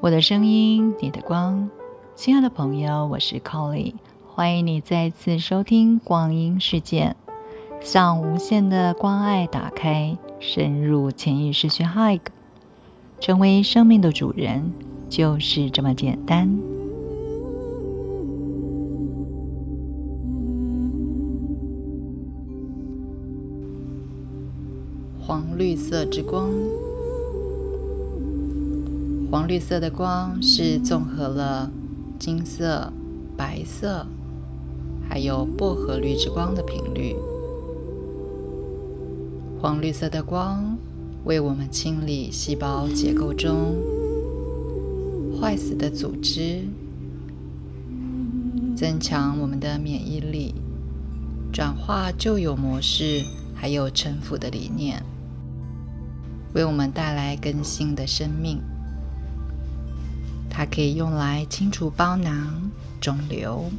我的声音，你的光，亲爱的朋友，我是 Colly，欢迎你再次收听光阴世界，向无限的关爱打开，深入潜意识去 Hug，成为生命的主人，就是这么简单。黄绿色之光。黄绿色的光是综合了金色、白色，还有薄荷绿之光的频率。黄绿色的光为我们清理细胞结构中坏死的组织，增强我们的免疫力，转化旧有模式，还有臣服的理念，为我们带来更新的生命。它可以用来清除包囊、肿瘤，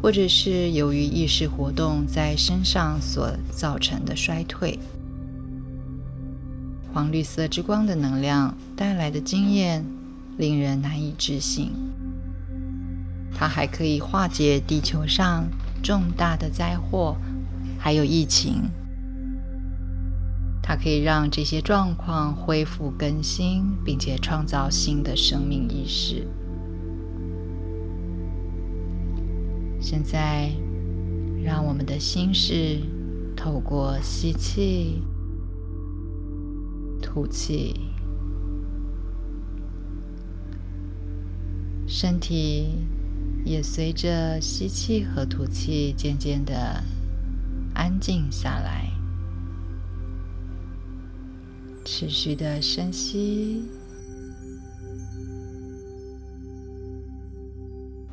或者是由于意识活动在身上所造成的衰退。黄绿色之光的能量带来的经验令人难以置信。它还可以化解地球上重大的灾祸，还有疫情。它可以让这些状况恢复更新，并且创造新的生命意识。现在，让我们的心事透过吸气、吐气，身体也随着吸气和吐气渐渐的安静下来。持续的深吸，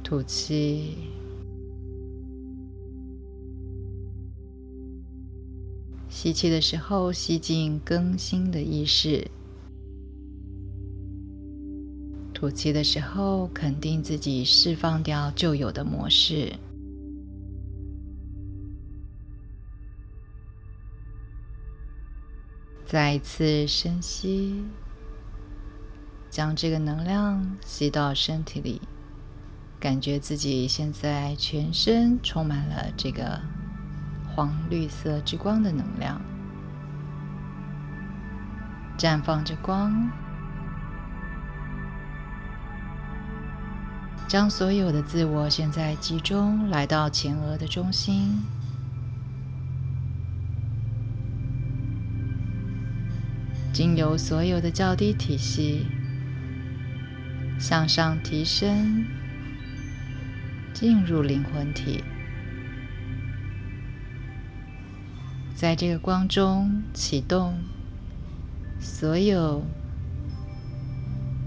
吐气。吸气的时候，吸进更新的意识；吐气的时候，肯定自己释放掉旧有的模式。再一次深吸，将这个能量吸到身体里，感觉自己现在全身充满了这个黄绿色之光的能量，绽放着光，将所有的自我现在集中来到前额的中心。经由所有的较低体系向上提升，进入灵魂体，在这个光中启动所有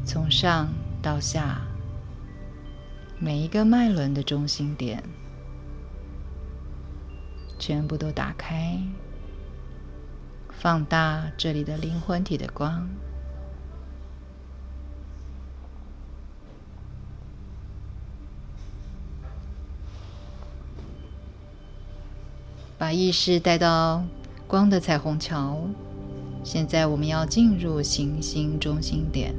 从上到下每一个脉轮的中心点，全部都打开。放大这里的灵魂体的光，把意识带到光的彩虹桥。现在我们要进入行星中心点，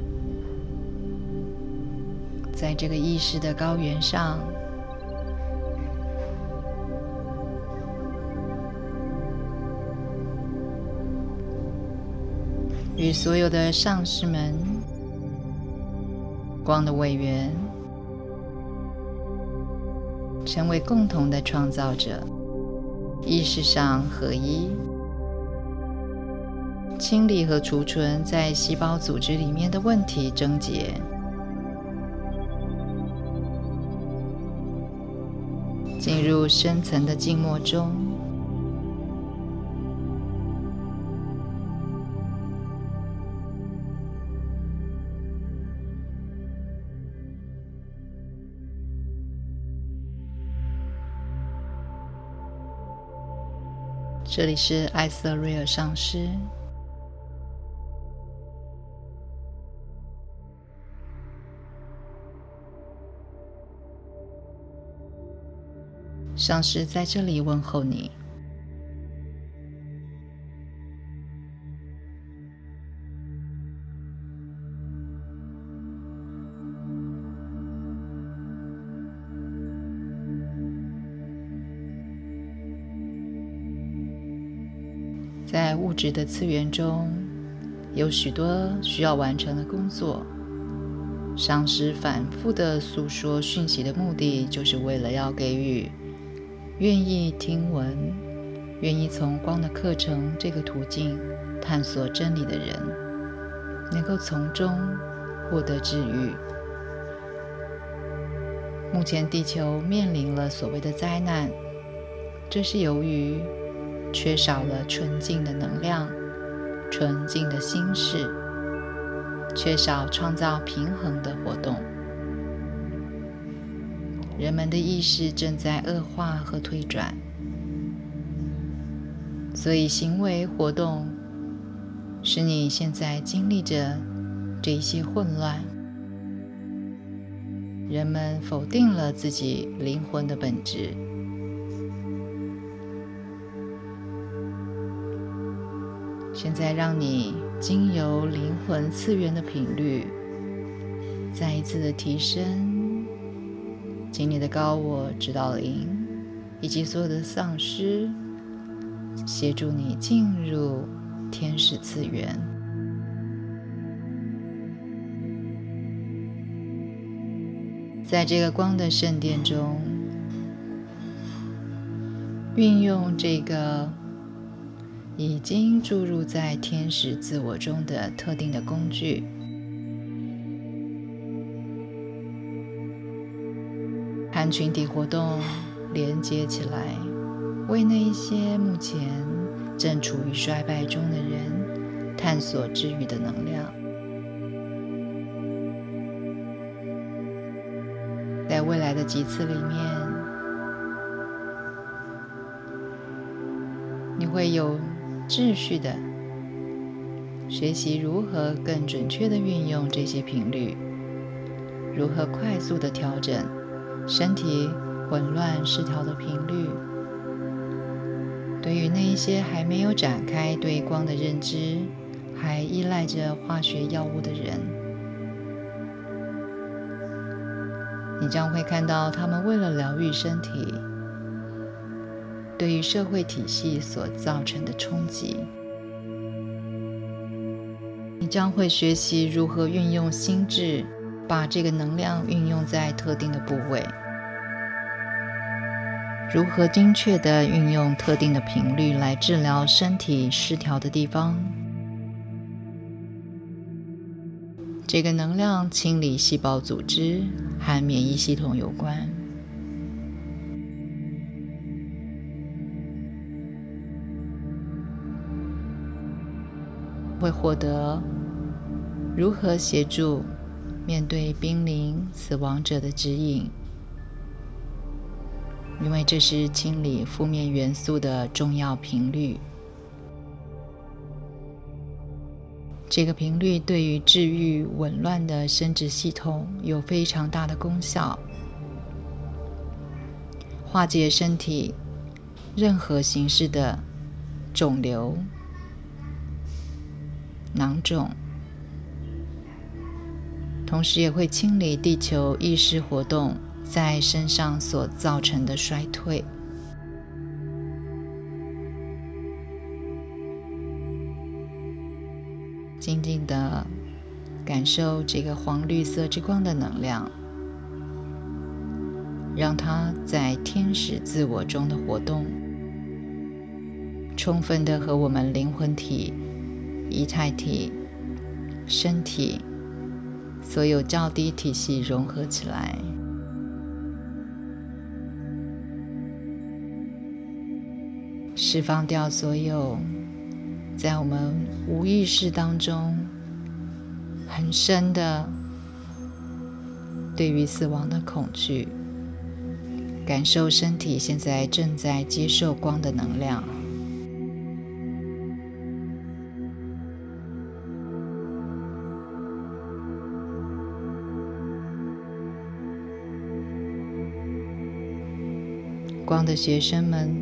在这个意识的高原上。与所有的上师们、光的委员，成为共同的创造者，意识上合一，清理和储存在细胞组织里面的问题症结，进入深层的静默中。这里是艾瑟瑞尔上师。上师在这里问候你。物质的次元中，有许多需要完成的工作。上师反复的诉说讯息的目的，就是为了要给予愿意听闻、愿意从光的课程这个途径探索真理的人，能够从中获得治愈。目前地球面临了所谓的灾难，这是由于缺少了纯净的能量、纯净的心事。缺少创造平衡的活动，人们的意识正在恶化和推转，所以行为活动使你现在经历着这些混乱。人们否定了自己灵魂的本质。现在让你。经由灵魂次元的频率，再一次的提升，请你的高我指导灵以及所有的丧尸协助你进入天使次元，在这个光的圣殿中，运用这个。已经注入在天使自我中的特定的工具，和群体活动连接起来，为那一些目前正处于衰败中的人探索治愈的能量。在未来的几次里面，你会有。秩序的学习如何更准确的运用这些频率，如何快速的调整身体混乱失调的频率。对于那一些还没有展开对光的认知，还依赖着化学药物的人，你将会看到他们为了疗愈身体。对于社会体系所造成的冲击，你将会学习如何运用心智，把这个能量运用在特定的部位，如何精确的运用特定的频率来治疗身体失调的地方。这个能量清理细胞组织和免疫系统有关。会获得如何协助面对濒临死亡者的指引，因为这是清理负面元素的重要频率。这个频率对于治愈紊乱的生殖系统有非常大的功效，化解身体任何形式的肿瘤。囊肿，同时也会清理地球意识活动在身上所造成的衰退。静静的感受这个黄绿色之光的能量，让它在天使自我中的活动，充分的和我们灵魂体。仪态体、身体，所有较低体系融合起来，释放掉所有在我们无意识当中很深的对于死亡的恐惧，感受身体现在正在接受光的能量。光的学生们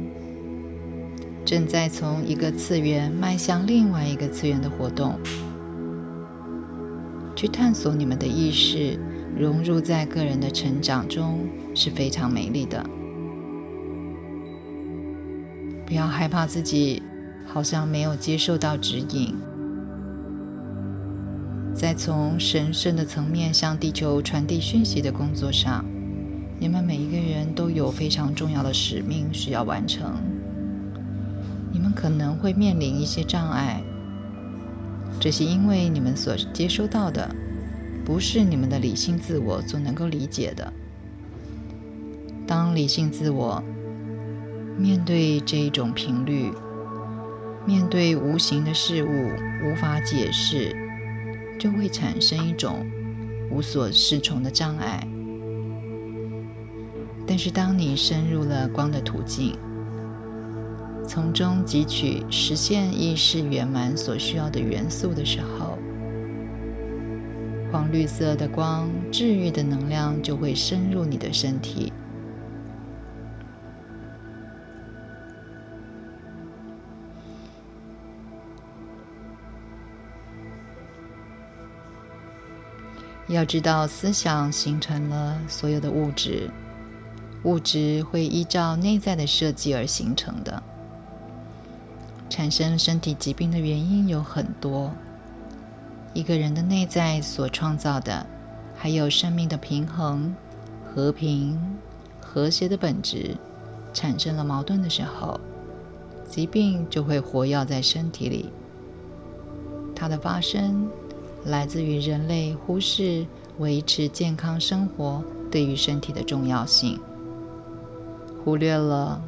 正在从一个次元迈向另外一个次元的活动，去探索你们的意识融入在个人的成长中是非常美丽的。不要害怕自己好像没有接受到指引。在从神圣的层面向地球传递讯息的工作上，你们每一个人都有非常重要的使命需要完成。你们可能会面临一些障碍，这是因为你们所接收到的不是你们的理性自我所能够理解的。当理性自我面对这一种频率，面对无形的事物无法解释。就会产生一种无所适从的障碍。但是，当你深入了光的途径，从中汲取实现意识圆满所需要的元素的时候，黄绿色的光治愈的能量就会深入你的身体。要知道，思想形成了所有的物质，物质会依照内在的设计而形成的。产生身体疾病的原因有很多，一个人的内在所创造的，还有生命的平衡、和平、和谐的本质，产生了矛盾的时候，疾病就会活跃在身体里。它的发生。来自于人类忽视维持健康生活对于身体的重要性，忽略了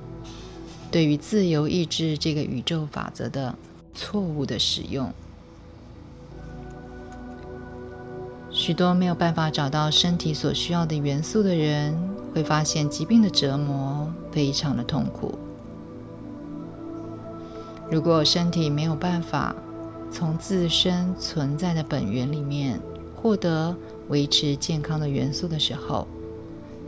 对于自由意志这个宇宙法则的错误的使用。许多没有办法找到身体所需要的元素的人，会发现疾病的折磨非常的痛苦。如果身体没有办法，从自身存在的本源里面获得维持健康的元素的时候，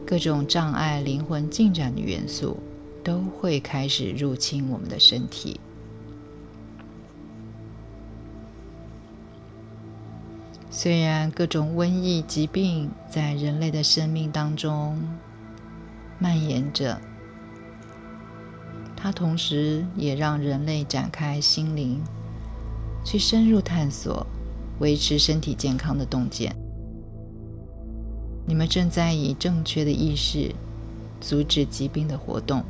各种障碍灵魂进展的元素都会开始入侵我们的身体。虽然各种瘟疫疾病在人类的生命当中蔓延着，它同时也让人类展开心灵。去深入探索维持身体健康的洞见。你们正在以正确的意识阻止疾病的活动。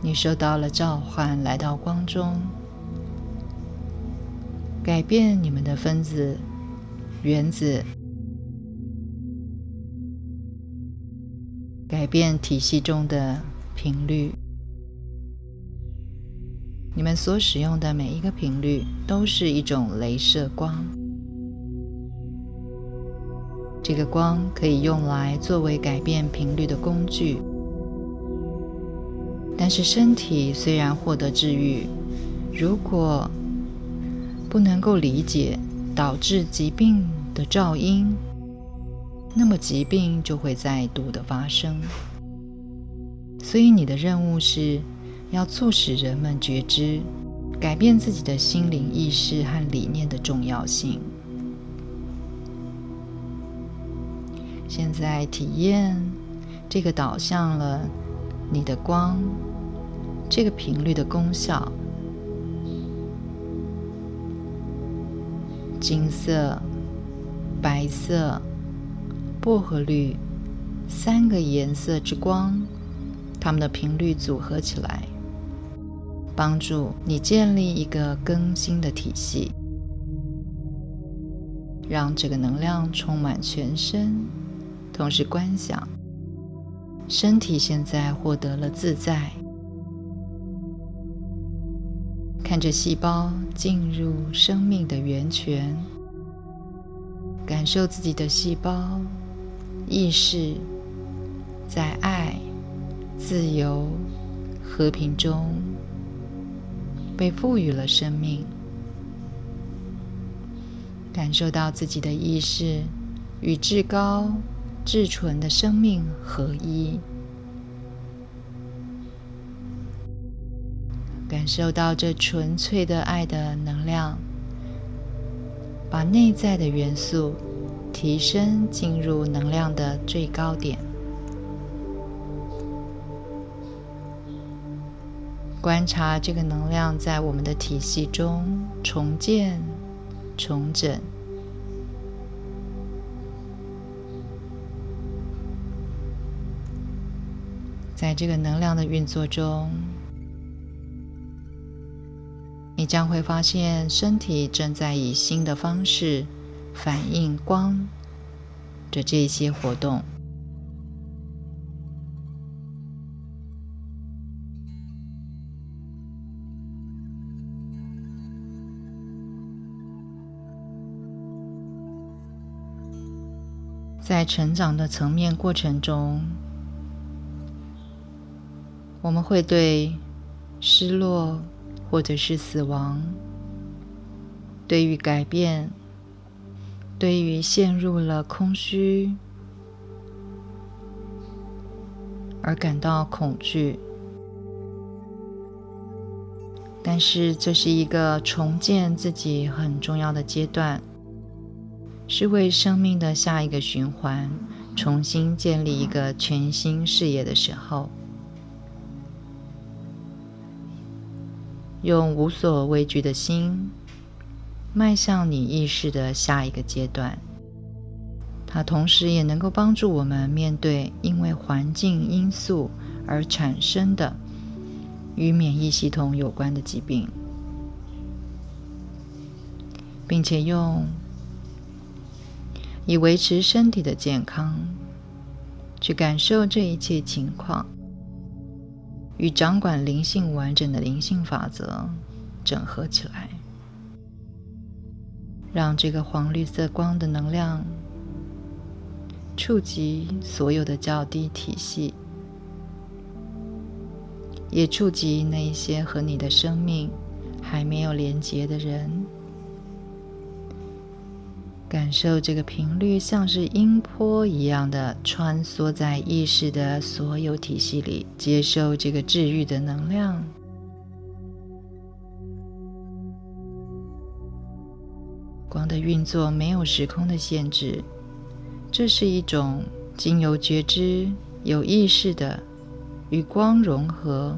你受到了召唤，来到光中，改变你们的分子、原子。改变体系中的频率。你们所使用的每一个频率都是一种镭射光。这个光可以用来作为改变频率的工具。但是身体虽然获得治愈，如果不能够理解导致疾病的噪音。那么疾病就会再度的发生，所以你的任务是要促使人们觉知、改变自己的心灵意识和理念的重要性。现在体验这个导向了你的光，这个频率的功效，金色、白色。薄荷绿，三个颜色之光，它们的频率组合起来，帮助你建立一个更新的体系，让这个能量充满全身。同时观想，身体现在获得了自在，看着细胞进入生命的源泉，感受自己的细胞。意识在爱、自由、和平中被赋予了生命，感受到自己的意识与至高、至纯的生命合一，感受到这纯粹的爱的能量，把内在的元素。提升，进入能量的最高点。观察这个能量在我们的体系中重建、重整，在这个能量的运作中，你将会发现身体正在以新的方式反应光的这些活动。在成长的层面过程中，我们会对失落或者是死亡、对于改变、对于陷入了空虚而感到恐惧。但是，这是一个重建自己很重要的阶段。是为生命的下一个循环重新建立一个全新视野的时候，用无所畏惧的心迈向你意识的下一个阶段。它同时也能够帮助我们面对因为环境因素而产生的与免疫系统有关的疾病，并且用。以维持身体的健康，去感受这一切情况，与掌管灵性完整的灵性法则整合起来，让这个黄绿色光的能量触及所有的较低体系，也触及那一些和你的生命还没有连结的人。感受这个频率像是音波一样的穿梭在意识的所有体系里，接受这个治愈的能量。光的运作没有时空的限制，这是一种经由觉知、有意识的与光融合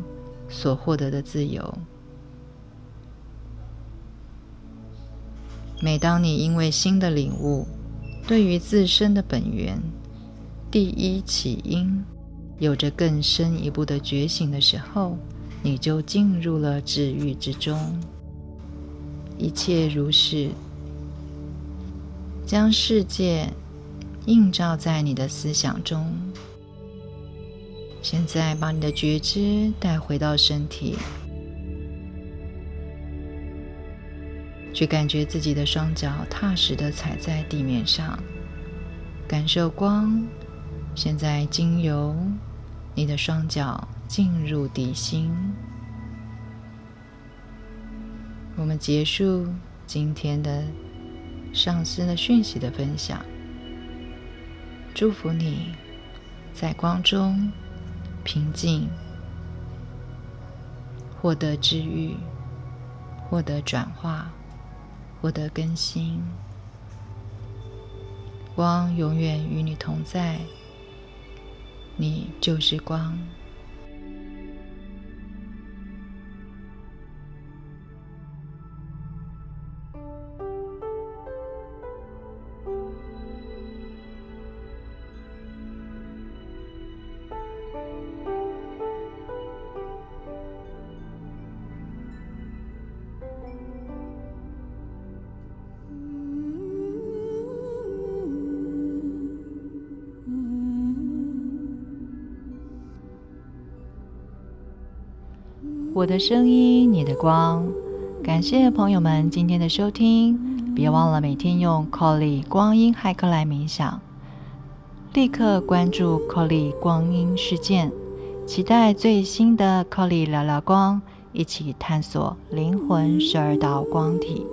所获得的自由。每当你因为新的领悟，对于自身的本源、第一起因，有着更深一步的觉醒的时候，你就进入了治愈之中。一切如是，将世界映照在你的思想中。现在，把你的觉知带回到身体。去感觉自己的双脚踏实的踩在地面上，感受光。现在经由你的双脚进入底心。我们结束今天的上司的讯息的分享。祝福你在光中平静，获得治愈，获得转化。获得更新，光永远与你同在，你就是光。的声音，你的光。感谢朋友们今天的收听，别忘了每天用 Colly 光阴骇客来冥想。立刻关注 Colly 光阴事件，期待最新的 Colly 聊聊光，一起探索灵魂十二道光体。